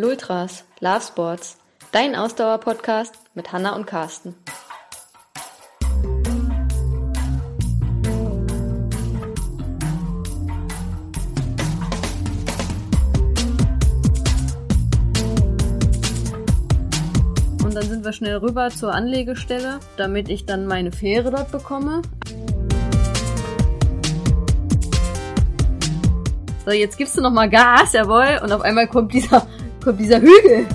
Lultras, Love Sports, dein Ausdauer-Podcast mit Hanna und Carsten. Und dann sind wir schnell rüber zur Anlegestelle, damit ich dann meine Fähre dort bekomme. So, jetzt gibst du noch mal Gas, jawohl, und auf einmal kommt dieser kommt dieser Hügel.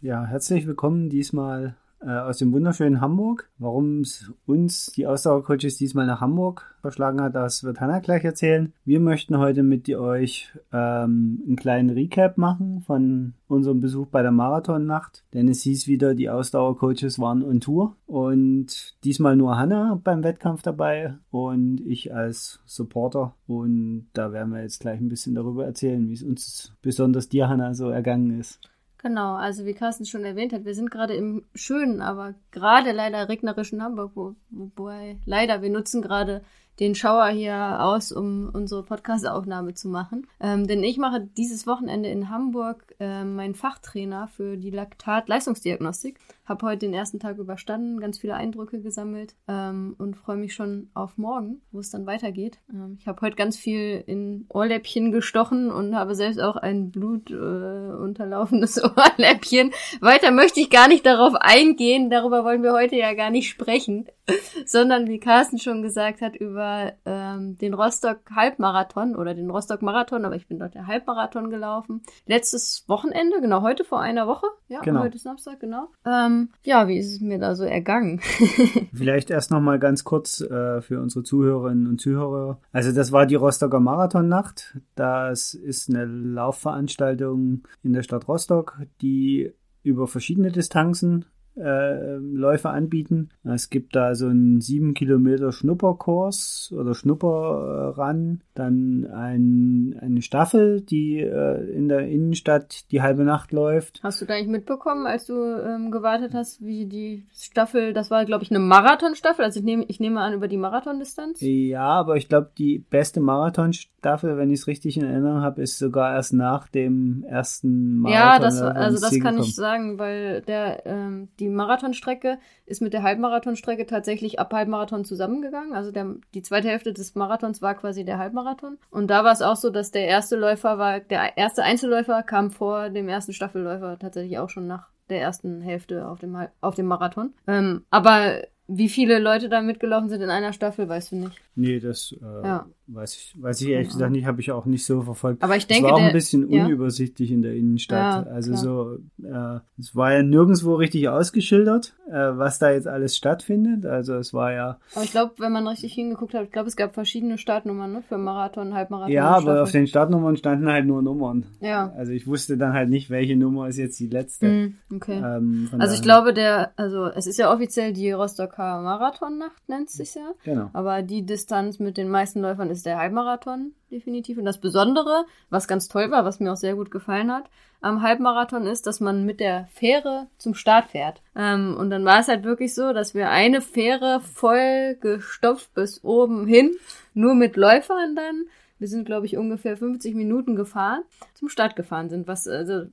Ja, herzlich willkommen diesmal äh, aus dem wunderschönen Hamburg. Warum es uns, die Ausdauercoaches, diesmal nach Hamburg verschlagen hat, das wird Hanna gleich erzählen. Wir möchten heute mit euch ähm, einen kleinen Recap machen von unserem Besuch bei der Marathonnacht. Denn es hieß wieder, die Ausdauercoaches waren on Tour. Und diesmal nur Hanna beim Wettkampf dabei und ich als Supporter. Und da werden wir jetzt gleich ein bisschen darüber erzählen, wie es uns, besonders dir, Hanna, so ergangen ist. Genau, also wie Carsten schon erwähnt hat, wir sind gerade im schönen, aber gerade leider regnerischen Hamburg, wo, wobei leider, wir nutzen gerade den Schauer hier aus, um unsere Podcast-Aufnahme zu machen. Ähm, denn ich mache dieses Wochenende in Hamburg äh, meinen Fachtrainer für die Laktat-Leistungsdiagnostik. Habe heute den ersten Tag überstanden, ganz viele Eindrücke gesammelt ähm, und freue mich schon auf morgen, wo es dann weitergeht. Ähm, ich habe heute ganz viel in Ohrläppchen gestochen und habe selbst auch ein blutunterlaufenes äh, Ohrläppchen. Weiter möchte ich gar nicht darauf eingehen, darüber wollen wir heute ja gar nicht sprechen, sondern wie Carsten schon gesagt hat, über ähm, den Rostock Halbmarathon oder den Rostock Marathon, aber ich bin dort der Halbmarathon gelaufen. Letztes Wochenende, genau heute vor einer Woche. Ja, Genau. heute ist Samstag, genau. Ähm, ja, wie ist es mir da so ergangen? Vielleicht erst noch mal ganz kurz äh, für unsere Zuhörerinnen und Zuhörer. Also das war die Rostocker Marathonnacht. Das ist eine Laufveranstaltung in der Stadt Rostock, die über verschiedene Distanzen äh, Läufe anbieten. Es gibt da so einen sieben Kilometer Schnupperkurs oder Schnupperrun, dann ein, eine Staffel, die äh, in der Innenstadt die halbe Nacht läuft. Hast du da eigentlich mitbekommen, als du ähm, gewartet hast, wie die Staffel, das war, glaube ich, eine Marathonstaffel, also ich nehme, ich nehme an, über die Marathondistanz? Ja, aber ich glaube, die beste Marathonstaffel, wenn ich es richtig in Erinnerung habe, ist sogar erst nach dem ersten Marathon. Ja, das, also das Ziel kann gekommen. ich sagen, weil der, ähm, die Marathonstrecke ist mit der Halbmarathonstrecke tatsächlich ab Halbmarathon zusammengegangen. Also der, die zweite Hälfte des Marathons war quasi der Halbmarathon. Und da war es auch so, dass der erste Läufer war, der erste Einzelläufer kam vor dem ersten Staffelläufer tatsächlich auch schon nach der ersten Hälfte auf dem, auf dem Marathon. Ähm, aber wie viele Leute da mitgelaufen sind in einer Staffel, weißt du nicht. Nee, das äh, Ja. Weiß ich, weiß ich ehrlich Ja. gesagt nicht, habe ich auch nicht so verfolgt. Aber ich es denke, war auch ein bisschen ja. unübersichtlich in der Innenstadt. Ja, also klar. so, äh, es war ja nirgendwo richtig ausgeschildert, äh, was da jetzt alles stattfindet. Also es war ja, Aber ich glaube, wenn man richtig hingeguckt hat, ich glaube, es gab verschiedene Startnummern ne, für Marathon, Halbmarathon. ja, aber Staffel. auf den Startnummern standen halt nur Nummern. Ja. Also ich wusste dann halt nicht, welche Nummer ist jetzt die letzte. Hm, okay. Ähm, Also ich glaube, der, also es ist ja offiziell die Rostocker Marathonnacht, nennt es sich ja. Genau. Aber die Distanz mit den meisten Läufern ist der Halbmarathon, definitiv. Und das Besondere, was ganz toll war, was mir auch sehr gut gefallen hat, am Halbmarathon ist, dass man mit der Fähre zum Start fährt. Ähm, und dann war es halt wirklich so, dass wir eine Fähre voll gestopft bis oben hin, nur mit Läufern dann. Wir sind, glaube ich, ungefähr 50 Minuten gefahren, zum Start gefahren sind, was also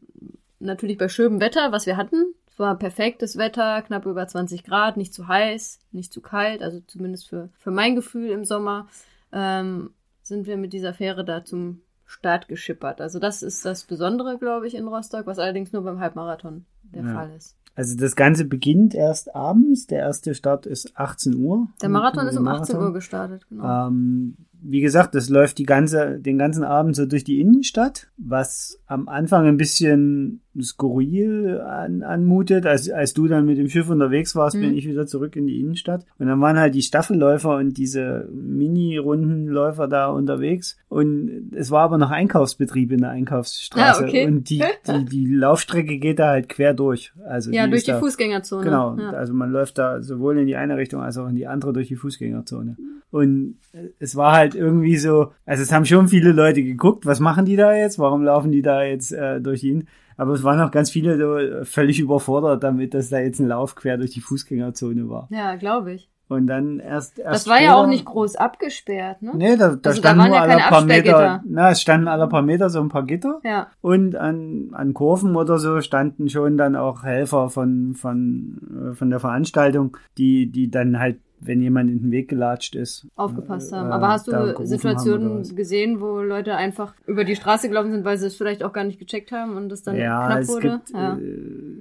natürlich bei schönem Wetter, was wir hatten. Es war perfektes Wetter, knapp über 20 Grad, nicht zu heiß, nicht zu kalt, also zumindest für, für mein Gefühl im Sommer, ähm, sind wir mit dieser Fähre da zum Start geschippert. Also das ist das Besondere, glaube ich, in Rostock, was allerdings nur beim Halbmarathon der Ja. Fall ist. Also das Ganze beginnt erst abends. Der erste Start ist 18 Uhr. Der Marathon ist um Marathon. 18 Uhr gestartet, genau. Ähm, wie gesagt, das läuft die ganze, den ganzen Abend so durch die Innenstadt, was am Anfang ein bisschen skurril an, anmutet. Als, als du dann mit dem Schiff unterwegs warst, Mhm. bin ich wieder zurück in die Innenstadt. Und dann waren halt die Staffelläufer und diese Mini-Rundenläufer da unterwegs. Und es war aber noch Einkaufsbetrieb in der Einkaufsstraße. Ah, okay. Und die, die, die Laufstrecke geht da halt quer durch. Also ja, die durch die da, Fußgängerzone. Genau, Ja. also man läuft da sowohl in die eine Richtung als auch in die andere durch die Fußgängerzone. Und es war halt irgendwie so, also es haben schon viele Leute geguckt, was machen die da jetzt, warum laufen die da jetzt äh, durch ihn? Aber es waren auch ganz viele so völlig überfordert damit, dass da jetzt ein Lauf quer durch die Fußgängerzone war. Ja, glaube ich. Und dann erst, erst Das war ja später- auch nicht groß abgesperrt, ne? Nee, da, da Also da standen waren nur ja alle paar Meter, na, es standen alle paar Meter so ein paar Gitter. Ja. Und an, an Kurven oder so standen schon dann auch Helfer von, von, äh, von der Veranstaltung, die, die dann halt, wenn jemand in den Weg gelatscht ist. aufgepasst äh, haben. Aber hast du Situationen gesehen, wo Leute einfach über die Straße gelaufen sind, weil sie es vielleicht auch gar nicht gecheckt haben und es dann ja, knapp es wurde? gibt ja. äh,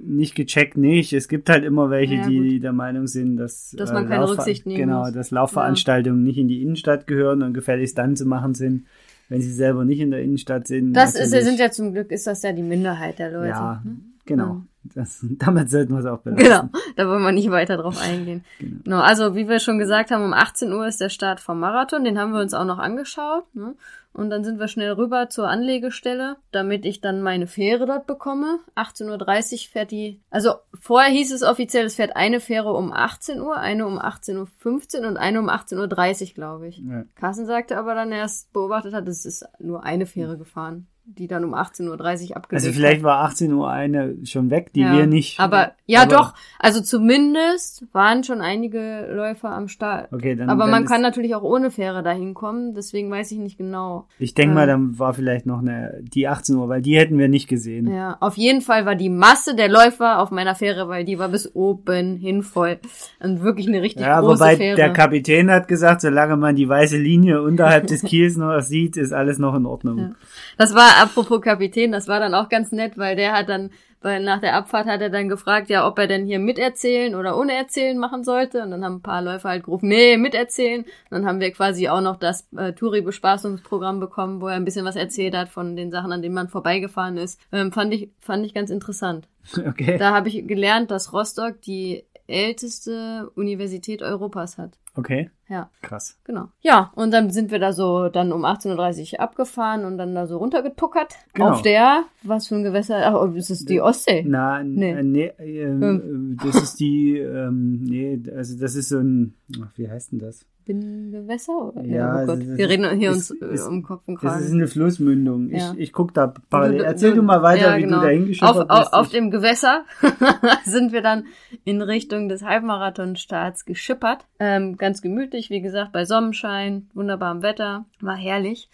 nicht gecheckt nicht. Es gibt halt immer welche, Ja, die der Meinung sind, dass, Dass man keine Laufver- Rücksicht nehmen genau, muss. dass Laufveranstaltungen nicht in die Innenstadt gehören und gefälligst dann zu machen sind, wenn sie selber nicht in der Innenstadt sind. Das ist, sind ja zum Glück, ist das ja die Minderheit der Leute. ja, ne? Genau. Das, damit sollten wir es auch belassen. Genau, da wollen wir nicht weiter drauf eingehen. Genau. Genau, also wie wir schon gesagt haben, um 18 Uhr ist der Start vom Marathon, den haben wir uns auch noch angeschaut. Ne? Und dann sind wir schnell rüber zur Anlegestelle, damit ich dann meine Fähre dort bekomme. 18.30 Uhr fährt die, also vorher hieß es offiziell, es fährt eine Fähre um 18 Uhr, eine um 18.15 Uhr und eine um 18.30 Uhr, glaube ich. Ja. Carsten sagte aber dann erst beobachtet hat, es ist nur eine Fähre gefahren, die dann um 18.30 Uhr abgelegt Also vielleicht war 18 Uhr eine schon weg, die Ja, wir nicht. Aber ja, aber- doch. Also zumindest waren schon einige Läufer am Start. Okay, dann, aber dann man kann natürlich auch ohne Fähre dahin kommen. Deswegen weiß ich nicht genau. Ich denke mal, ähm, dann war vielleicht noch eine die 18 Uhr, weil die hätten wir nicht gesehen. Ja, auf jeden Fall war die Masse der Läufer auf meiner Fähre, weil die war bis oben hin voll und wirklich eine richtig Ja, große wobei Fähre. der Kapitän hat gesagt, solange man die weiße Linie unterhalb des Kiels noch sieht, ist alles noch in Ordnung. Ja. Das war apropos Kapitän, das war dann auch ganz nett, weil der hat dann, weil nach der Abfahrt hat er dann gefragt, ja, ob er denn hier miterzählen oder ohne erzählen machen sollte. Und dann haben ein paar Läufer halt gerufen, nee, miterzählen. Und dann haben wir quasi auch noch das äh, Touri-Bespaßungsprogramm bekommen, wo er ein bisschen was erzählt hat von den Sachen, an denen man vorbeigefahren ist. Ähm, fand ich, fand ich ganz interessant. Okay. Da habe ich gelernt, dass Rostock die älteste Universität Europas hat. Okay. Ja. Krass. Genau. Ja, und dann sind wir da so dann um 18.30 Uhr abgefahren und dann da so runtergetuckert. Genau. Auf der, was für ein Gewässer, ach, oh, das ist die Ostsee. Na, Nee. nee, nee ähm, das ist die, ähm, nee, also das ist so ein, ach, wie heißt denn das? Binnengewässer? Ja, oh Gott. das wir reden hier ist- uns ist- äh, um Kopf und Das ist Kragen. eine Flussmündung. Ich, Ja. ich guck da parallel. Erzähl du- mal weiter, ja, wie genau. du da auf, hingeschippert auf, bist. auf Ich- dem Gewässer sind wir dann in Richtung des Halbmarathonstarts geschippert. Ähm, ganz gemütlich, wie gesagt, bei Sonnenschein, wunderbarem Wetter, war herrlich.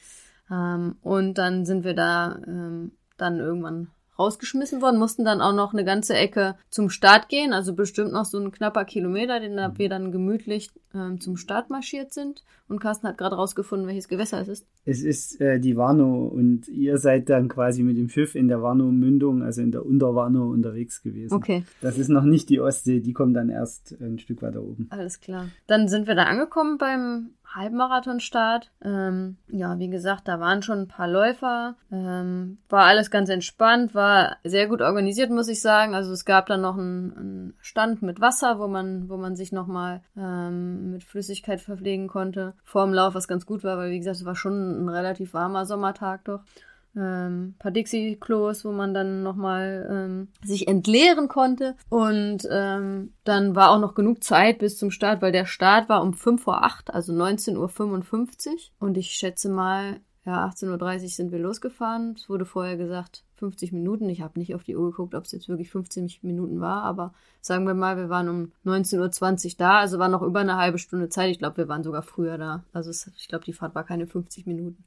Ähm, und dann sind wir da ähm, dann irgendwann rausgeschmissen worden, mussten dann auch noch eine ganze Ecke zum Start gehen, also bestimmt noch so ein knapper Kilometer, den da wir dann gemütlich ähm, zum Start marschiert sind. Und Carsten hat gerade rausgefunden, welches Gewässer es ist. Es ist äh, die Warnow und ihr seid dann quasi mit dem Schiff in der Warnow-Mündung, also in der Unterwarnow unterwegs gewesen. Okay. Das ist noch nicht die Ostsee, die kommt dann erst ein Stück weiter oben. Alles klar. Dann sind wir da angekommen beim Halbmarathonstart. Ähm, ja, wie gesagt, da waren schon ein paar Läufer. Ähm, war alles ganz entspannt, war sehr gut organisiert, muss ich sagen. Also es gab dann noch einen, einen Stand mit Wasser, wo man, wo man sich nochmal ähm, mit Flüssigkeit verpflegen konnte. Vor dem Lauf, was ganz gut war, weil wie gesagt, es war schon ein relativ warmer Sommertag doch ähm, paar Dixie-Klos, wo man dann nochmal ähm, sich entleeren konnte. Und ähm, dann war auch noch genug Zeit bis zum Start, weil der Start war um 5 vor 8, also 19.55 Uhr. Und ich schätze mal, ja, 18.30 Uhr sind wir losgefahren. Es wurde vorher gesagt 50 Minuten. Ich habe nicht auf die Uhr geguckt, ob es jetzt wirklich 15 Minuten war, aber sagen wir mal, wir waren um 19.20 Uhr da, also war noch über eine halbe Stunde Zeit. Ich glaube, wir waren sogar früher da. Also es, ich glaube, die Fahrt war keine 50 Minuten.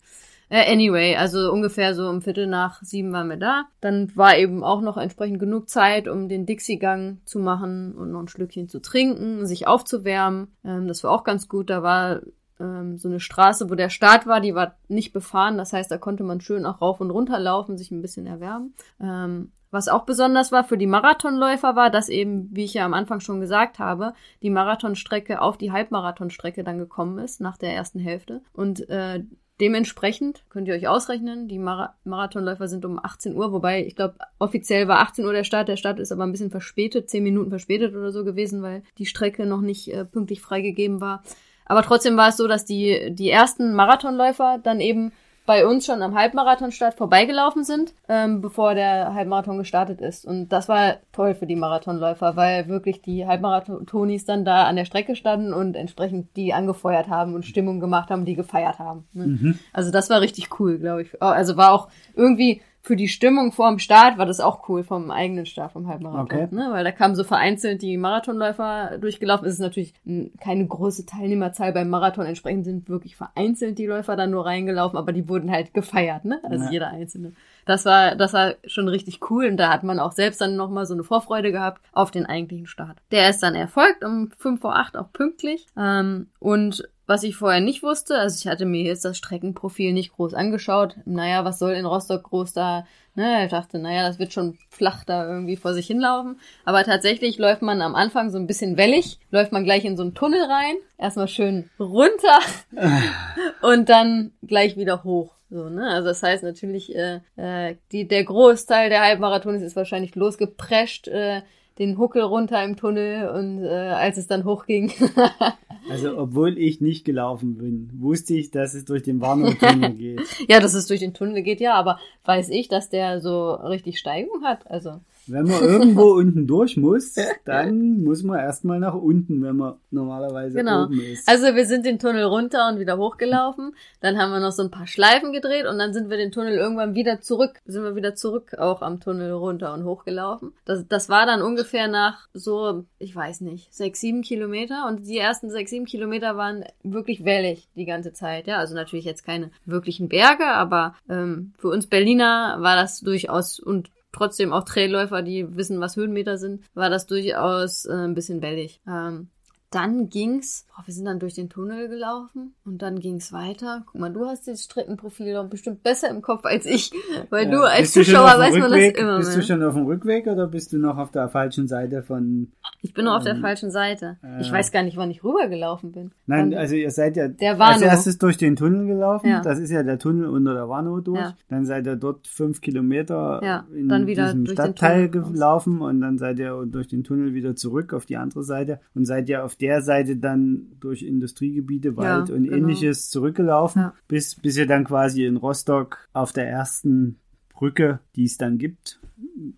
Äh, anyway, also ungefähr so um Viertel nach sieben waren wir da. Dann war eben auch noch entsprechend genug Zeit, um den Dixie-Gang zu machen und noch ein Schlückchen zu trinken, sich aufzuwärmen. Ähm, das war auch ganz gut. Da war ähm, so eine Straße, wo der Start war, die war nicht befahren. Das heißt, da konnte man schön auch rauf und runter laufen, sich ein bisschen erwärmen. Ähm, was auch besonders war für die Marathonläufer war, dass eben, wie ich ja am Anfang schon gesagt habe, die Marathonstrecke auf die Halbmarathonstrecke dann gekommen ist nach der ersten Hälfte. Und äh, dementsprechend könnt ihr euch ausrechnen, die Mara Marathonläufer sind um 18 Uhr, wobei ich glaube, offiziell war 18 Uhr der Start. Der Start ist aber ein bisschen verspätet, 10 Minuten verspätet oder so gewesen, weil die Strecke noch nicht äh, pünktlich freigegeben war. Aber trotzdem war es so, dass die, die ersten Marathonläufer dann eben bei uns schon am Halbmarathonstart vorbeigelaufen sind, ähm, bevor der Halbmarathon gestartet ist. Und das war toll für die Marathonläufer, weil wirklich die Halbmarathonis dann da an der Strecke standen und entsprechend die angefeuert haben und Stimmung gemacht haben, die gefeiert haben. Ne? Also das war richtig cool, glaube ich. Also war auch irgendwie für die Stimmung vor dem Start war das auch cool vom eigenen Start vom Halbmarathon, Okay. ne? weil da kamen so vereinzelt die Marathonläufer durchgelaufen. Es ist natürlich keine große Teilnehmerzahl beim Marathon, entsprechend sind wirklich vereinzelt die Läufer dann nur reingelaufen, aber die wurden halt gefeiert, ne? Also Ja. jeder einzelne. Das war, das war schon richtig cool und da hat man auch selbst dann nochmal so eine Vorfreude gehabt auf den eigentlichen Start. Der ist dann erfolgt um 5 vor 8 auch pünktlich. Ähm, und was ich vorher nicht wusste, also ich hatte mir jetzt das Streckenprofil nicht groß angeschaut. Naja, was soll in Rostock groß da? Ne, ich dachte, naja, das wird schon flach da irgendwie vor sich hinlaufen. Aber tatsächlich läuft man am Anfang so ein bisschen wellig, läuft man gleich in so einen Tunnel rein, erstmal schön runter und dann gleich wieder hoch. So, ne? Also das heißt natürlich, äh, äh, die, der Großteil der Halbmarathons ist wahrscheinlich losgeprescht, äh, den Huckel runter im Tunnel und äh, als es dann hochging, Also, obwohl ich nicht gelaufen bin, wusste ich, dass es durch den Warnow-Tunnel geht. ja, dass es durch den Tunnel geht, ja, aber weiß ich, dass der so richtig Steigung hat, also Wenn man irgendwo unten durch muss, dann muss man erstmal nach unten, wenn man normalerweise Genau. oben ist. Also wir sind den Tunnel runter und wieder hochgelaufen. Dann haben wir noch so ein paar Schleifen gedreht und dann sind wir den Tunnel irgendwann wieder zurück, sind wir wieder zurück auch am Tunnel runter und hochgelaufen. Das, das war dann ungefähr nach so, ich weiß nicht, sechs, sieben Kilometer und die ersten sechs, sieben Kilometer waren wirklich wellig die ganze Zeit. Ja, also natürlich jetzt keine wirklichen Berge, aber ähm, für uns Berliner war das durchaus und trotzdem auch Trailläufer, die wissen, was Höhenmeter sind, war das durchaus äh, ein bisschen wellig. Ähm, dann ging's, boah, wir sind dann durch den Tunnel gelaufen und dann ging's weiter. Guck mal, du hast das Streckenprofil doch bestimmt besser im Kopf als ich, weil du Ja. als Bist du schon Zuschauer weißt man das Rückweg? immer Bist du mehr. schon auf dem Rückweg oder bist du noch auf der falschen Seite von... Ich bin nur auf der Ähm, falschen Seite. Ich äh, weiß gar nicht, wann ich rübergelaufen bin. Nein, Wann- also ihr seid ja Der als erstes durch den Tunnel gelaufen. Ja. Das ist ja der Tunnel unter der Warnow durch. Ja. Dann seid ihr dort fünf Kilometer Ja, in dann wieder diesem Stadtteil gelaufen und dann seid ihr durch den Tunnel wieder zurück auf die andere Seite und seid ja auf der Seite dann durch Industriegebiete, Wald und genau. ähnliches zurückgelaufen, bis, bis ihr dann quasi in Rostock auf der ersten Brücke, die es dann gibt,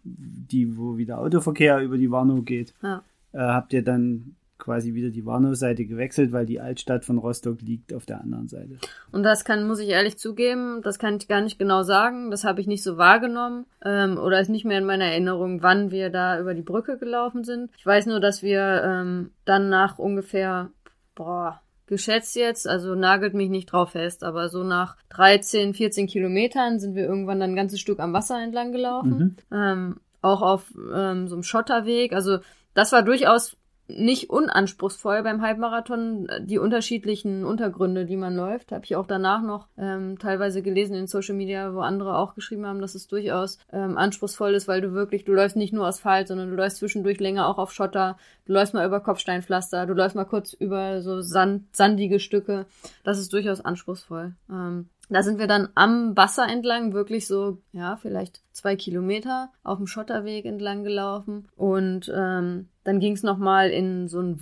die, wo wieder Autoverkehr über die Warnow geht, Ja. Äh, habt ihr dann quasi wieder die Warnow-Seite gewechselt, weil die Altstadt von Rostock liegt auf der anderen Seite. Und das kann, muss ich ehrlich zugeben, das kann ich gar nicht genau sagen. Das habe ich nicht so wahrgenommen. Ähm, oder ist nicht mehr in meiner Erinnerung, wann wir da über die Brücke gelaufen sind. Ich weiß nur, dass wir ähm, dann nach ungefähr, boah, geschätzt jetzt, also nagelt mich nicht drauf fest, aber so nach 13, 14 Kilometern sind wir irgendwann dann ein ganzes Stück am Wasser entlang gelaufen. Mhm. ähm, auch auf ähm, so einem Schotterweg. Also das war durchaus nicht unanspruchsvoll beim Halbmarathon, die unterschiedlichen Untergründe, die man läuft. Habe ich auch danach noch ähm, teilweise gelesen in Social Media, wo andere auch geschrieben haben, dass es durchaus ähm, anspruchsvoll ist, weil du wirklich, du läufst nicht nur Asphalt, sondern du läufst zwischendurch länger auch auf Schotter, du läufst mal über Kopfsteinpflaster, du läufst mal kurz über so Sand, sandige Stücke. Das ist durchaus anspruchsvoll. Ähm, da sind wir dann am Wasser entlang, wirklich so, ja, vielleicht zwei Kilometer auf dem Schotterweg entlang gelaufen. Und ähm, dann ging es nochmal in so ein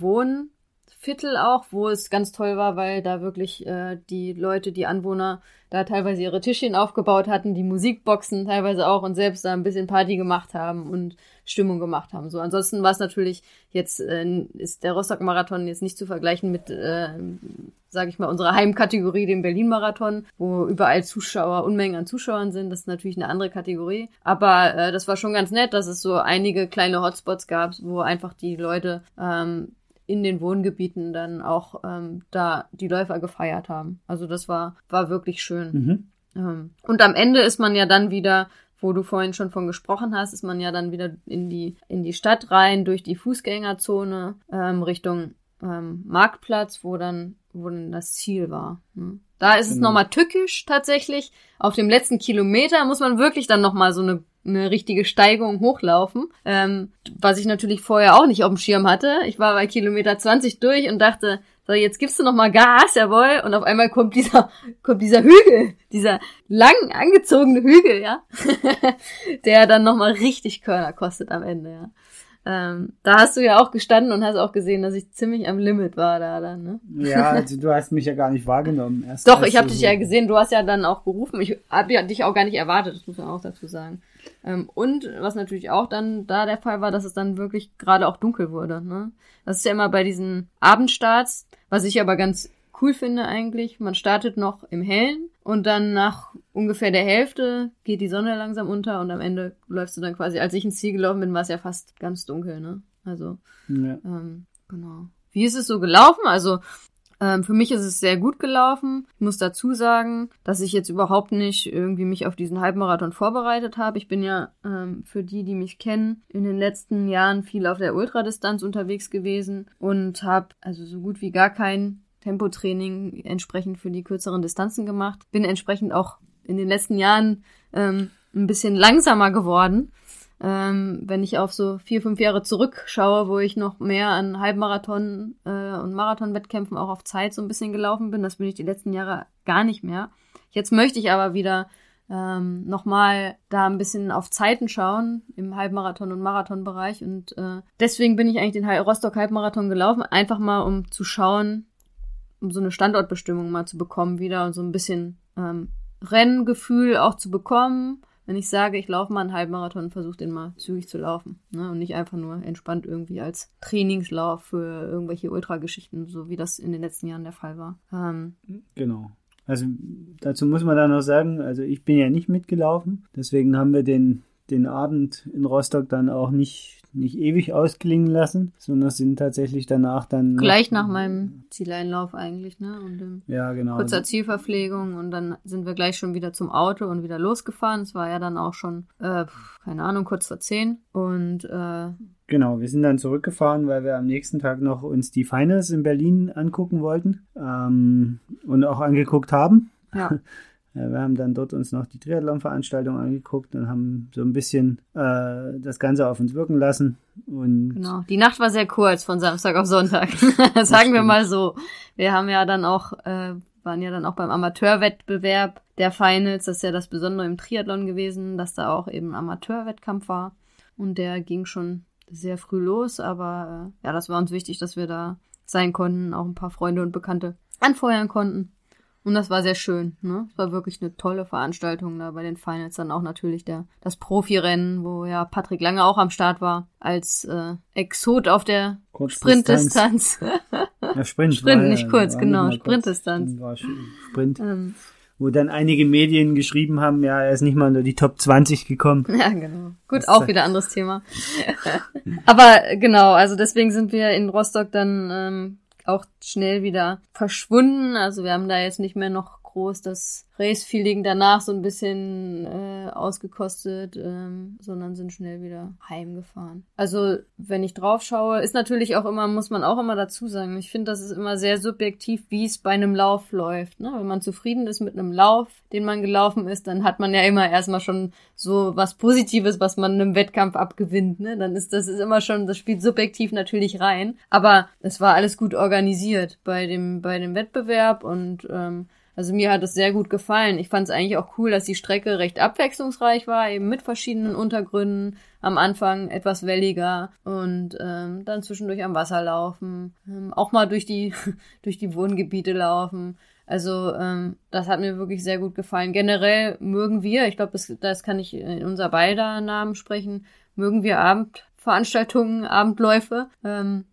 Wohnviertel auch, wo es ganz toll war, weil da wirklich äh, die Leute, die Anwohner, da teilweise ihre Tischchen aufgebaut hatten, die Musikboxen teilweise auch und selbst da ein bisschen Party gemacht haben und Stimmung gemacht haben. So, ansonsten war es natürlich jetzt, äh, ist der Rostock-Marathon jetzt nicht zu vergleichen mit, äh, sage ich mal, unserer Heimkategorie, dem Berlin-Marathon, wo überall Zuschauer, Unmengen an Zuschauern sind. Das ist natürlich eine andere Kategorie. Aber äh, das war schon ganz nett, dass es so einige kleine Hotspots gab, wo einfach die Leute ähm, in den Wohngebieten dann auch ähm, da die Läufer gefeiert haben. Also das war, war wirklich schön. Mhm. Ähm, Und am Ende ist man ja dann wieder, wo du vorhin schon von gesprochen hast, ist man ja dann wieder in die, in die Stadt rein, durch die Fußgängerzone, ähm, Richtung ähm, Marktplatz, wo dann, wo dann das Ziel war. Ne? Da ist es Genau. nochmal tückisch tatsächlich. Auf dem letzten Kilometer muss man wirklich dann nochmal so eine, eine richtige Steigung hochlaufen. Ähm, was ich natürlich vorher auch nicht auf dem Schirm hatte. Ich war bei Kilometer 20 durch und dachte, so, jetzt gibst du noch mal Gas, jawohl. Und auf einmal kommt dieser, kommt dieser Hügel, dieser lang angezogene Hügel, ja. der dann noch mal richtig Körner kostet am Ende, ja. Ähm, da hast du ja auch gestanden und hast auch gesehen, dass ich ziemlich am Limit war da dann, ne? Ja, also du hast mich ja gar nicht wahrgenommen. Erst Doch, ich habe dich so- ja gesehen, du hast ja dann auch gerufen. Ich habe ja dich auch gar nicht erwartet, das muss man auch dazu sagen. Ähm, und was natürlich auch dann da der Fall war, dass es dann wirklich gerade auch dunkel wurde. Ne? Das ist ja immer bei diesen Abendstarts, was ich aber ganz cool finde eigentlich. Man startet noch im Hellen Und dann nach ungefähr der Hälfte geht die Sonne langsam unter und am Ende läufst du dann quasi, als ich ins Ziel gelaufen bin, war es ja fast ganz dunkel, ne? Also, ja. ähm, genau. Wie ist es so gelaufen? Also, ähm, für mich ist es sehr gut gelaufen. Ich muss dazu sagen, dass ich jetzt überhaupt nicht irgendwie mich auf diesen Halbmarathon vorbereitet habe. Ich bin ja ähm, für die, die mich kennen, in den letzten Jahren viel auf der Ultradistanz unterwegs gewesen und habe also so gut wie gar kein Tempotraining entsprechend für die kürzeren Distanzen gemacht. Bin entsprechend auch in den letzten Jahren ähm, ein bisschen langsamer geworden ähm, wenn ich auf so vier, fünf Jahre zurückschaue, wo ich noch mehr an Halbmarathon äh, und Marathonwettkämpfen auch auf Zeit so ein bisschen gelaufen bin, das bin ich die letzten Jahre gar nicht mehr. Jetzt möchte ich aber wieder ähm, nochmal da ein bisschen auf Zeiten schauen im Halbmarathon- und Marathonbereich und äh, deswegen bin ich eigentlich den Rostock-Halbmarathon gelaufen, einfach mal um zu schauen, um so eine Standortbestimmung mal zu bekommen wieder und so ein bisschen ähm, Renngefühl auch zu bekommen wenn ich sage, ich laufe mal einen Halbmarathon, versuche den mal zügig zu laufen. Ne? Und nicht einfach nur entspannt irgendwie als Trainingslauf für irgendwelche Ultrageschichten, so wie das in den letzten Jahren der Fall war. Ähm, genau. Also dazu muss man dann noch sagen, also ich bin ja nicht mitgelaufen, deswegen haben wir den, den Abend in Rostock dann auch nicht nicht ewig ausklingen lassen, sondern sind tatsächlich danach dann. Gleich nach meinem Zieleinlauf eigentlich, ne? Und ja, genau. kurzer Zielverpflegung und dann sind wir gleich schon wieder zum Auto und wieder losgefahren. Es war ja dann auch schon, äh, keine Ahnung, kurz vor zehn. Und äh, Genau, wir sind dann zurückgefahren, weil wir am nächsten Tag noch uns die Finals in Berlin angucken wollten ähm, und auch angeguckt haben. Ja. Wir haben dann dort uns noch die Triathlon-Veranstaltung angeguckt und haben so ein bisschen äh, das Ganze auf uns wirken lassen. Und genau, die Nacht war sehr kurz von Samstag auf Sonntag. Sagen wir mal so. Wir haben ja dann auch, äh, waren ja dann auch beim Amateurwettbewerb der Finals. Das ist ja das Besondere im Triathlon gewesen, dass da auch eben Amateurwettkampf war. Und der ging schon sehr früh los, aber äh, ja, das war uns wichtig, dass wir da sein konnten, auch ein paar Freunde und Bekannte anfeuern konnten. Und das war sehr schön. Ne? Es war wirklich eine tolle Veranstaltung da bei den Finals. Dann auch natürlich der, das Profirennen, wo ja Patrick Lange auch am Start war, als äh, Exot auf der Sprintdistanz. ja, Sprint. Sprint, war, nicht kurz, genau. Sprintdistanz. Sprint. Ähm, wo dann einige Medien geschrieben haben, ja, er ist nicht mal unter die Top 20 gekommen. Ja, genau. Gut, das auch wieder anderes Thema. Aber genau, also deswegen sind wir in Rostock dann ähm, auch schnell wieder verschwunden. Also wir haben da jetzt nicht mehr noch groß das Race-Feeling danach so ein bisschen äh, ausgekostet, ähm, sondern sind schnell wieder heimgefahren. Also, wenn ich drauf schaue, ist natürlich auch immer, muss man auch immer dazu sagen, ich finde, das ist immer sehr subjektiv, wie es bei einem Lauf läuft. Ne? Wenn man zufrieden ist mit einem Lauf, den man gelaufen ist, dann hat man ja immer erstmal schon so was Positives, was man einem Wettkampf abgewinnt. Ne? Dann ist das ist immer schon, das spielt subjektiv natürlich rein. Aber es war alles gut organisiert bei dem, bei dem Wettbewerb und ähm, also mir hat es sehr gut gefallen. Ich fand es eigentlich auch cool, dass die Strecke recht abwechslungsreich war, eben mit verschiedenen Untergründen. Am Anfang etwas welliger und ähm, dann zwischendurch am Wasser laufen, ähm, auch mal durch die durch die Wohngebiete laufen. Also ähm, das hat mir wirklich sehr gut gefallen. Generell mögen wir, ich glaube, das, das kann ich in unser beider Namen sprechen, mögen wir Abendveranstaltungen, Abendläufe. Ähm,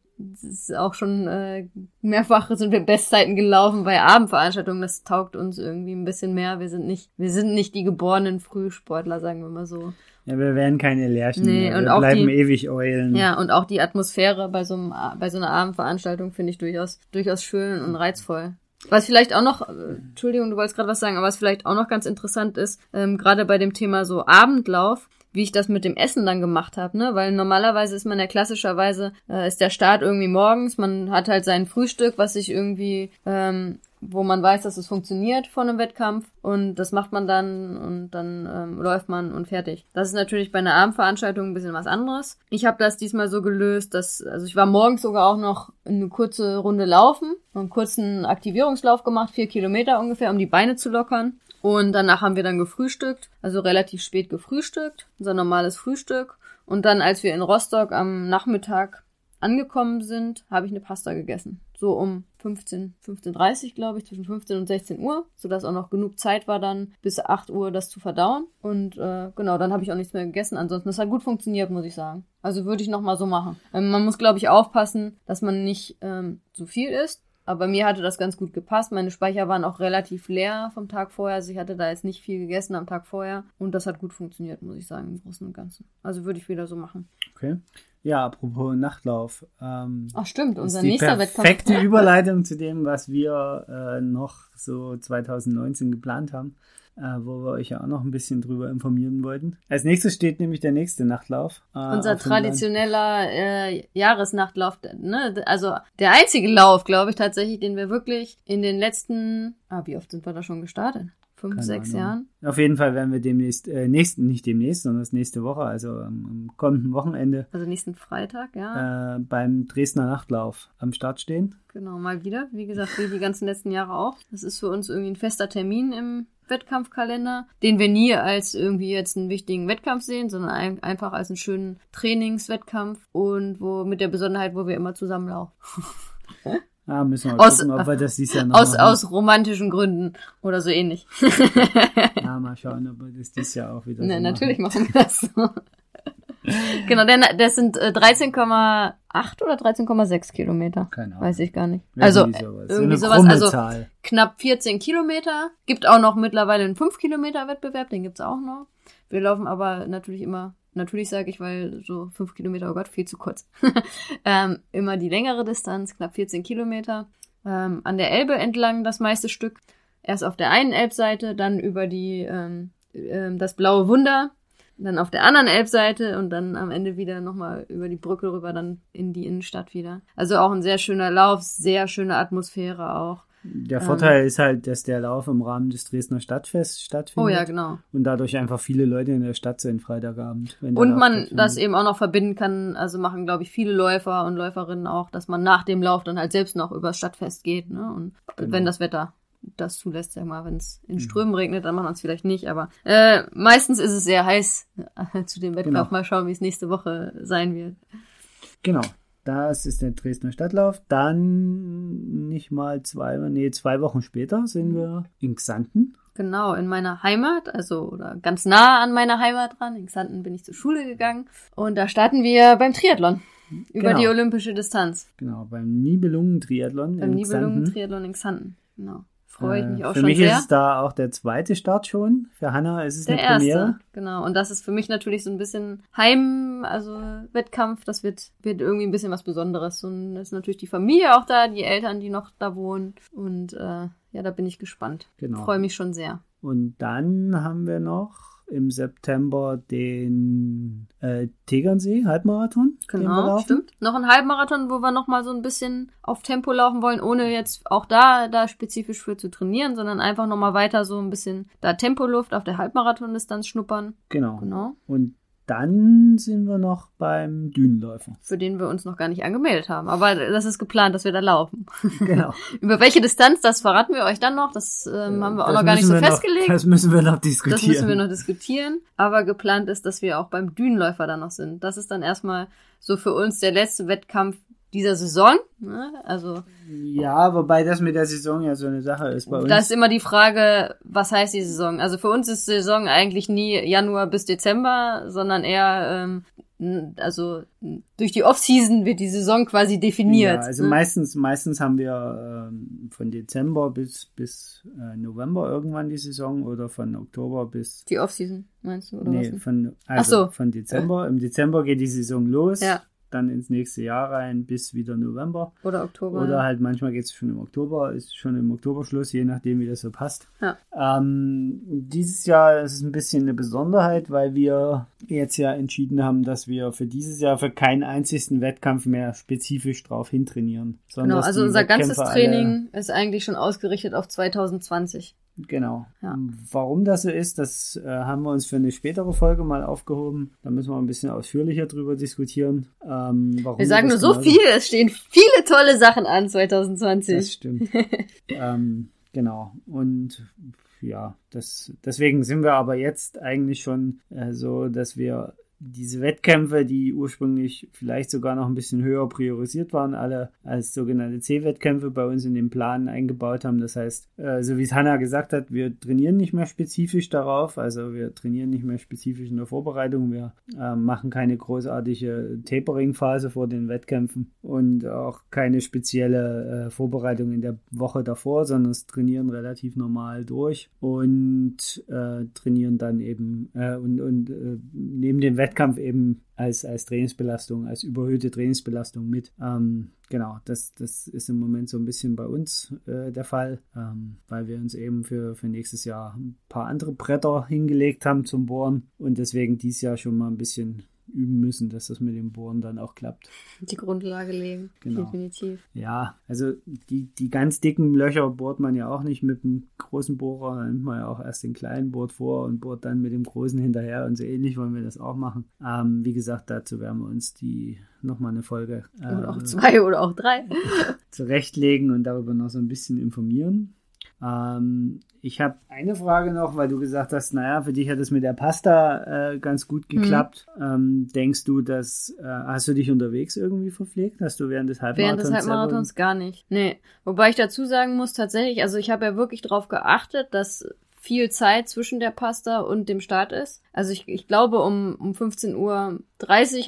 ist auch schon äh, mehrfach sind wir Bestzeiten gelaufen bei Abendveranstaltungen. Das taugt uns irgendwie ein bisschen mehr. Wir sind nicht, wir sind nicht die geborenen Frühsportler, sagen wir mal so. Ja, wir werden keine Lerchen nee, mehr. Wir bleiben die, ewig Eulen. Ja, und auch die Atmosphäre bei so, einem, bei so einer Abendveranstaltung finde ich durchaus, durchaus schön und reizvoll. Was vielleicht auch noch, äh, Entschuldigung, du wolltest gerade was sagen, aber was vielleicht auch noch ganz interessant ist, ähm, gerade bei dem Thema so Abendlauf, wie ich das mit dem Essen dann gemacht habe, ne? Weil normalerweise ist man ja klassischerweise, äh, ist der Start irgendwie morgens, man hat halt sein Frühstück, was sich irgendwie, ähm, wo man weiß, dass es funktioniert vor einem Wettkampf und das macht man dann und dann ähm, läuft man und fertig. Das ist natürlich bei einer Abendveranstaltung ein bisschen was anderes. Ich habe das diesmal so gelöst, dass, also ich war morgens sogar auch noch eine kurze Runde laufen, einen kurzen Aktivierungslauf gemacht, vier Kilometer ungefähr, um die Beine zu lockern. Und danach haben wir dann gefrühstückt, also relativ spät gefrühstückt, unser normales Frühstück. Und dann, als wir in Rostock am Nachmittag angekommen sind, habe ich eine Pasta gegessen. So um 15, 15.30 glaube ich, zwischen 15 und 16 Uhr, sodass auch noch genug Zeit war dann bis 8 Uhr das zu verdauen. Und äh, genau, dann habe ich auch nichts mehr gegessen. Ansonsten, das hat gut funktioniert, muss ich sagen. Also würde ich nochmal so machen. Ähm, man muss, glaube ich, aufpassen, dass man nicht ähm, zu viel isst Aber mir hatte das ganz gut gepasst. Meine Speicher waren auch relativ leer vom Tag vorher. Also ich hatte da jetzt nicht viel gegessen am Tag vorher. Und das hat gut funktioniert, muss ich sagen, im Großen und Ganzen. Also würde ich wieder so machen. Okay. Ja, apropos Nachtlauf. Ähm, Ach stimmt, ist unser nächster Wettkampf. perfekte Überleitung zu dem, was wir äh, noch so 2019 geplant haben, wo wir euch ja auch noch ein bisschen drüber informieren wollten. Als nächstes steht nämlich der nächste Nachtlauf. Äh, Unser traditioneller äh, Jahresnachtlauf, ne? Also der einzige Lauf, glaube ich, tatsächlich, den wir wirklich in den letzten, ah, wie oft sind wir da schon gestartet? Fünf, Keine sechs Ahnung. Jahren? Auf jeden Fall werden wir demnächst, äh, nächsten, nicht demnächst, sondern das nächste Woche, also am, am kommenden Wochenende, Also nächsten Freitag, ja. äh, beim Dresdner Nachtlauf am Start stehen. Genau, mal wieder. Wie gesagt, wie die ganzen letzten Jahre auch. Das ist für uns irgendwie ein fester Termin im Wettkampfkalender, den wir nie als irgendwie jetzt einen wichtigen Wettkampf sehen, sondern ein, einfach als einen schönen Trainingswettkampf und wo mit der Besonderheit, wo wir immer zusammenlaufen. Ah, müssen wir mal Aus- gucken, ob wir das dieses Jahr noch Aus, machen. aus romantischen Gründen oder so ähnlich. Ja, mal schauen, ob wir das dieses Jahr auch wieder Ne, so natürlich machen. machen wir das so. genau, denn das sind äh, 13,8 oder 13,6 Kilometer. Keine Ahnung. Weiß ich gar nicht. Also Irgendwie sowas. irgendwie so sowas, also- Zahl. knapp 14 Kilometer. Gibt auch noch mittlerweile einen 5 Kilometer Wettbewerb, den gibt's auch noch. Wir laufen aber natürlich immer, natürlich sage ich, weil so 5 Kilometer, oh Gott, viel zu kurz. ähm, immer die längere Distanz, knapp 14 Kilometer. Ähm, an der Elbe entlang das meiste Stück. Erst auf der einen Elbseite, dann über die ähm, ähm, das blaue Wunder, dann auf der anderen Elbseite und dann am Ende wieder nochmal über die Brücke rüber, dann in die Innenstadt wieder. Also auch ein sehr schöner Lauf, sehr schöne Atmosphäre auch. Der Ähm. Vorteil ist halt, dass der Lauf im Rahmen des Dresdner Stadtfests stattfindet. Oh ja, genau. Und dadurch einfach viele Leute in der Stadt sind Freitagabend. Und man das eben auch noch verbinden kann, also machen, glaube ich, viele Läufer und Läuferinnen auch, dass man nach dem Lauf dann halt selbst noch übers Stadtfest geht, ne? Und Genau. wenn das Wetter das zulässt, sag mal, wenn es in Strömen regnet, dann macht man es vielleicht nicht, aber äh, meistens ist es sehr heiß zu dem Wettkampf. Genau. Mal schauen, wie es nächste Woche sein wird. Genau. Das ist der Dresdner Stadtlauf. Dann nicht mal zwei, nee, zwei Wochen später sind wir in Xanten. Genau, in meiner Heimat, also oder ganz nah an meiner Heimat dran. In Xanten bin ich zur Schule gegangen und da starten wir beim Triathlon über Genau. die olympische Distanz. Genau, beim Nibelungen-Triathlon Beim in Nibelungen Xanten. Triathlon in Xanten. Genau. Freue ich Äh, mich auch für schon mich sehr. ist es da auch der zweite Start schon. Für Hanna ist es der eine erste, Premiere. genau. Und das ist für mich natürlich so ein bisschen Heim, also Wettkampf. Das wird, wird irgendwie ein bisschen was Besonderes. Und es ist natürlich die Familie auch da, die Eltern, die noch da wohnen. Und äh, ja, da bin ich gespannt. Genau. Freue mich schon sehr. Und dann haben wir noch im September den äh, Tegernsee Halbmarathon. Genau, laufen. stimmt. Noch ein Halbmarathon, wo wir noch mal so ein bisschen auf Tempo laufen wollen, ohne jetzt auch da da spezifisch für zu trainieren, sondern einfach noch mal weiter so ein bisschen da Tempoluft auf der Halbmarathon-Distanz schnuppern. Genau. Genau. Und dann sind wir noch beim Dünenläufer. Für den wir uns noch gar nicht angemeldet haben. Aber das ist geplant, dass wir da laufen. Genau. Über welche Distanz, das verraten wir euch dann noch. Das ähm, haben wir auch Das noch gar nicht so festgelegt. Noch, das müssen wir noch diskutieren. Das müssen wir noch diskutieren. Aber geplant ist, dass wir auch beim Dünenläufer dann noch sind. Das ist dann erstmal so für uns der letzte Wettkampf dieser Saison. Ne? Also Ja, wobei das mit der Saison ja so eine Sache ist bei uns. da ist immer die Frage, was heißt die Saison? Also für uns ist Saison eigentlich nie Januar bis Dezember, sondern eher ähm, also durch die Off-Season wird die Saison quasi definiert. Ja, also ne? meistens, meistens haben wir ähm, von Dezember bis, bis äh, November irgendwann die Saison oder von Oktober bis die Off-Season, meinst du? Oder nee, was? von, also so. von Dezember. Im Dezember geht die Saison los, Ja. Dann ins nächste Jahr rein bis wieder November. Oder Oktober. Oder halt manchmal geht es schon im Oktober, ist schon im Oktoberschluss, je nachdem, wie das so passt. Ja. Ähm, dieses Jahr ist es ein bisschen eine Besonderheit, weil wir jetzt ja entschieden haben, dass wir für dieses Jahr für keinen einzigen Wettkampf mehr spezifisch drauf hintrainieren. Genau, also unser ganzes Training ist eigentlich schon ausgerichtet auf 2020. Genau. Ja. Warum das so ist, das äh, haben wir uns für eine spätere Folge mal aufgehoben. Da müssen wir ein bisschen ausführlicher drüber diskutieren. Ähm, warum Wir sagen nur das so viel, es stehen viele tolle Sachen an 2020. Das stimmt. ähm, genau. Und ja, das, deswegen sind wir aber jetzt eigentlich schon äh, so, dass wir diese Wettkämpfe, die ursprünglich vielleicht sogar noch ein bisschen höher priorisiert waren, alle als sogenannte C-Wettkämpfe bei uns in den Plan eingebaut haben. Das heißt, äh, so wie es Hanna gesagt hat, wir trainieren nicht mehr spezifisch darauf, also wir trainieren nicht mehr spezifisch in der Vorbereitung, wir äh, machen keine großartige Tapering-Phase vor den Wettkämpfen und auch keine spezielle äh, Vorbereitung in der Woche davor, sondern es trainieren relativ normal durch und trainieren dann eben und, und neben dem Wettkampf Wettkampf eben als, als Trainingsbelastung, als überhöhte Trainingsbelastung mit. Ähm, genau, das, das ist im Moment so ein bisschen bei uns äh, der Fall, ähm, weil wir uns eben für, für nächstes Jahr ein paar andere Bretter hingelegt haben zum Bohren und deswegen dieses Jahr schon mal ein bisschen üben müssen, dass das mit dem Bohren dann auch klappt. Die Grundlage legen, genau. definitiv. Ja, also die, die ganz dicken Löcher bohrt man ja auch nicht mit dem großen Bohrer, dann nimmt man ja auch erst den kleinen Bohrt vor und bohrt dann mit dem großen hinterher und so ähnlich wollen wir das auch machen. Ähm, wie gesagt, dazu werden wir uns die nochmal eine Folge äh, oder auch zwei oder auch drei zurechtlegen und darüber noch so ein bisschen informieren. Ähm, ich habe eine Frage noch, weil du gesagt hast, naja, für dich hat es mit der Pasta äh, ganz gut geklappt. Mhm. Ähm, denkst du, dass äh, hast du dich unterwegs irgendwie verpflegt? Hast du während des Halbmarathons? Während des Halbmarathons gar nicht. Nee. Wobei ich dazu sagen muss, tatsächlich, also ich habe ja wirklich darauf geachtet, dass viel Zeit zwischen der Pasta und dem Start ist. Also ich, ich glaube, um, um 15.30 Uhr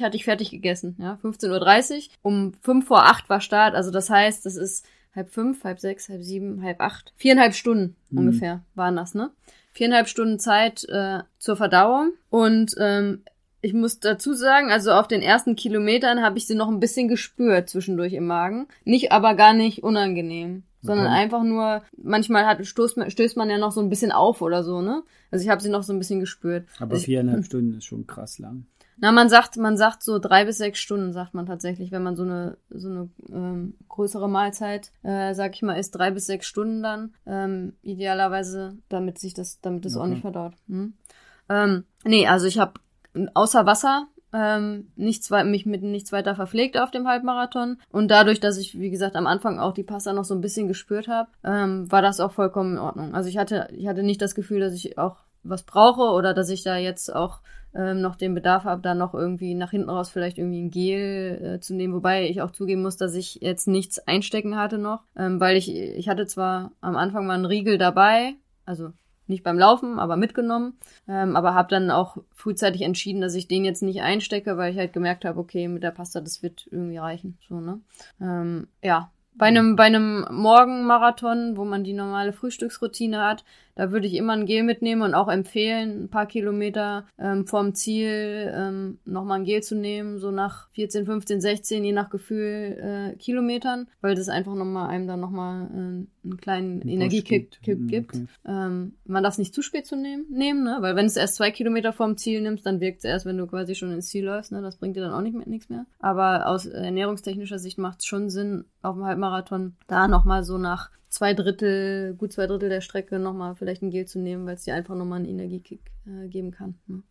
hatte ich fertig gegessen. Ja, 15.30 Uhr. Um 5 vor 8 war Start. Also das heißt, das ist halb fünf, halb sechs, halb sieben, halb acht. Viereinhalb Stunden mhm. ungefähr waren das, ne? Viereinhalb Stunden Zeit äh, zur Verdauung. Und ähm, ich muss dazu sagen, also auf den ersten Kilometern habe ich sie noch ein bisschen gespürt zwischendurch im Magen. Nicht, aber gar nicht unangenehm. Sondern okay. einfach nur, manchmal hat, stoßt, stößt man ja noch so ein bisschen auf oder so, ne? Also ich habe sie noch so ein bisschen gespürt. Aber also viereinhalb ich, Stunden ist schon krass lang. Na, man sagt, man sagt so drei bis sechs Stunden, sagt man tatsächlich, wenn man so eine so eine ähm, größere Mahlzeit, äh, sag ich mal, isst drei bis sechs Stunden dann, ähm, idealerweise, damit sich das, damit das okay. auch nicht verdaut. Hm? Ähm, nee, also ich habe außer Wasser ähm, nichts, mich mit nichts weiter verpflegt auf dem Halbmarathon. Und dadurch, dass ich, wie gesagt, am Anfang auch die Pasta noch so ein bisschen gespürt habe, ähm, war das auch vollkommen in Ordnung. Also ich hatte, ich hatte nicht das Gefühl, dass ich auch was brauche oder dass ich da jetzt auch ähm, noch den Bedarf habe, da noch irgendwie nach hinten raus vielleicht irgendwie ein Gel äh, zu nehmen. Wobei ich auch zugeben muss, dass ich jetzt nichts einstecken hatte noch, ähm, weil ich, ich hatte zwar am Anfang mal einen Riegel dabei, also nicht beim Laufen, aber mitgenommen, ähm, aber habe dann auch frühzeitig entschieden, dass ich den jetzt nicht einstecke, weil ich halt gemerkt habe, okay, mit der Pasta, das wird irgendwie reichen. So, ne? Ähm, ja, bei einem, bei einem Morgenmarathon, wo man die normale Frühstücksroutine hat, da würde ich immer ein Gel mitnehmen und auch empfehlen, ein paar Kilometer ähm, vorm Ziel ähm, nochmal ein Gel zu nehmen, so nach 14, 15, 16, je nach Gefühl äh, Kilometern, weil das einfach nochmal einem dann nochmal äh, einen kleinen Energiekick mhm, gibt. Okay. Ähm, man darf es nicht zu spät zu nehmen, nehmen ne? weil wenn es erst zwei Kilometer vorm Ziel nimmst, dann wirkt es erst, wenn du quasi schon ins Ziel läufst. Ne? Das bringt dir dann auch nicht mehr, nichts mehr. Aber aus ernährungstechnischer Sicht macht es schon Sinn, auf dem Halbmarathon da nochmal so nach zwei Drittel, gut zwei Drittel der Strecke nochmal vielleicht ein Gel zu nehmen, weil es dir einfach nochmal einen Energiekick äh, geben kann. Ne?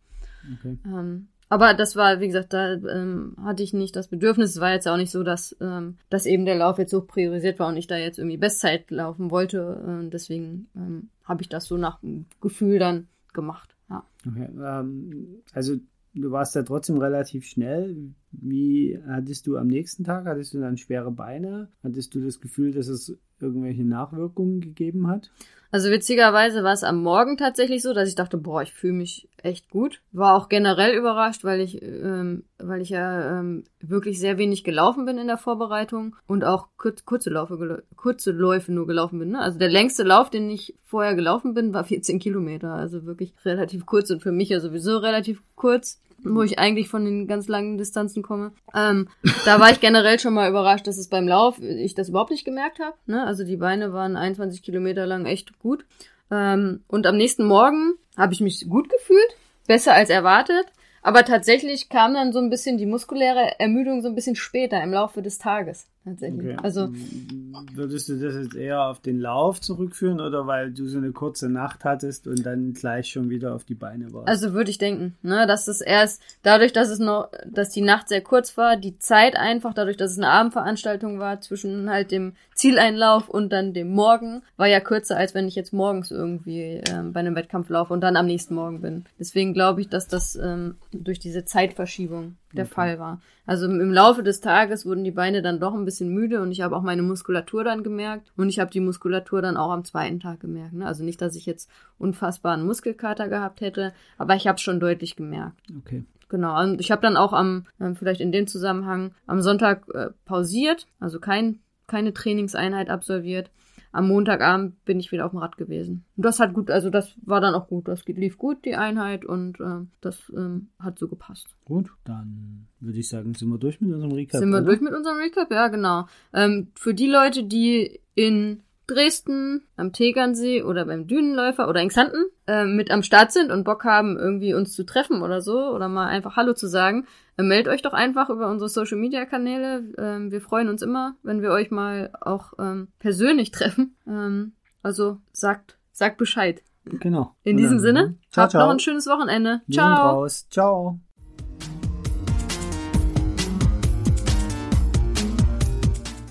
Okay. Ähm, aber das war, wie gesagt, da ähm, hatte ich nicht das Bedürfnis. Es war jetzt auch nicht so, dass, ähm, dass eben der Lauf jetzt so priorisiert war und ich da jetzt irgendwie Bestzeit laufen wollte. Äh, deswegen ähm, habe ich das so nach Gefühl dann gemacht. Ja. Okay, ähm, also du warst ja trotzdem relativ schnell. Wie hattest du am nächsten Tag? Hattest du dann schwere Beine? Hattest du das Gefühl, dass es irgendwelche Nachwirkungen gegeben hat? Also witzigerweise war es am Morgen tatsächlich so, dass ich dachte, boah, ich fühle mich echt gut. War auch generell überrascht, weil ich, ähm, weil ich ja ähm, wirklich sehr wenig gelaufen bin in der Vorbereitung und auch kurz, kurze, Laufe, kurze Läufe nur gelaufen bin. Ne? Also der längste Lauf, den ich vorher gelaufen bin, war 14 Kilometer. Also wirklich relativ kurz und für mich ja sowieso relativ kurz wo ich eigentlich von den ganz langen Distanzen komme. Ähm, da war ich generell schon mal überrascht, dass es beim Lauf ich das überhaupt nicht gemerkt habe. Ne? Also die Beine waren 21 Kilometer lang echt gut. Ähm, und am nächsten Morgen habe ich mich gut gefühlt, besser als erwartet. Aber tatsächlich kam dann so ein bisschen die muskuläre Ermüdung so ein bisschen später im Laufe des Tages. Tatsächlich. Okay. Also Würdest du das jetzt eher auf den Lauf zurückführen oder weil du so eine kurze Nacht hattest und dann gleich schon wieder auf die Beine warst? Also würde ich denken, ne, dass das erst dadurch, dass es noch, dass die Nacht sehr kurz war, die Zeit einfach, dadurch, dass es eine Abendveranstaltung war, zwischen halt dem Zieleinlauf und dann dem Morgen, war ja kürzer, als wenn ich jetzt morgens irgendwie ähm, bei einem Wettkampf laufe und dann am nächsten Morgen bin. Deswegen glaube ich, dass das ähm, durch diese Zeitverschiebung der Fall war. Also im im Laufe des Tages wurden die Beine dann doch ein bisschen müde und ich habe auch meine Muskulatur dann gemerkt und ich habe die Muskulatur dann auch am zweiten Tag gemerkt. Ne? Also nicht, dass ich jetzt unfassbaren Muskelkater gehabt hätte, aber ich habe es schon deutlich gemerkt. okay. Genau, und ich habe dann auch am, ähm, vielleicht in dem Zusammenhang, am Sonntag äh, pausiert, also kein, keine Trainingseinheit absolviert. Am Montagabend bin ich wieder auf dem Rad gewesen. Und das hat gut, also das war dann auch gut. Das lief gut, die Einheit, und ähm, das ähm, hat so gepasst. Gut, dann würde ich sagen, sind wir durch mit unserem Recap. Sind wir oder? durch mit unserem Recap? Ja, genau. Ähm, für die Leute, die in Dresden, am Tegernsee oder beim Dünenläufer oder in Xanten ähm, mit am Start sind und Bock haben, irgendwie uns zu treffen oder so oder mal einfach Hallo zu sagen, äh, meldet euch doch einfach über unsere Social Media Kanäle. Ähm, wir freuen uns immer, wenn wir euch mal auch ähm, persönlich treffen. Ähm, also sagt, sagt Bescheid. Genau. In diesem Sinne, ciao, habt ciao. noch ein schönes Wochenende. Wir Ciao. raus. Ciao.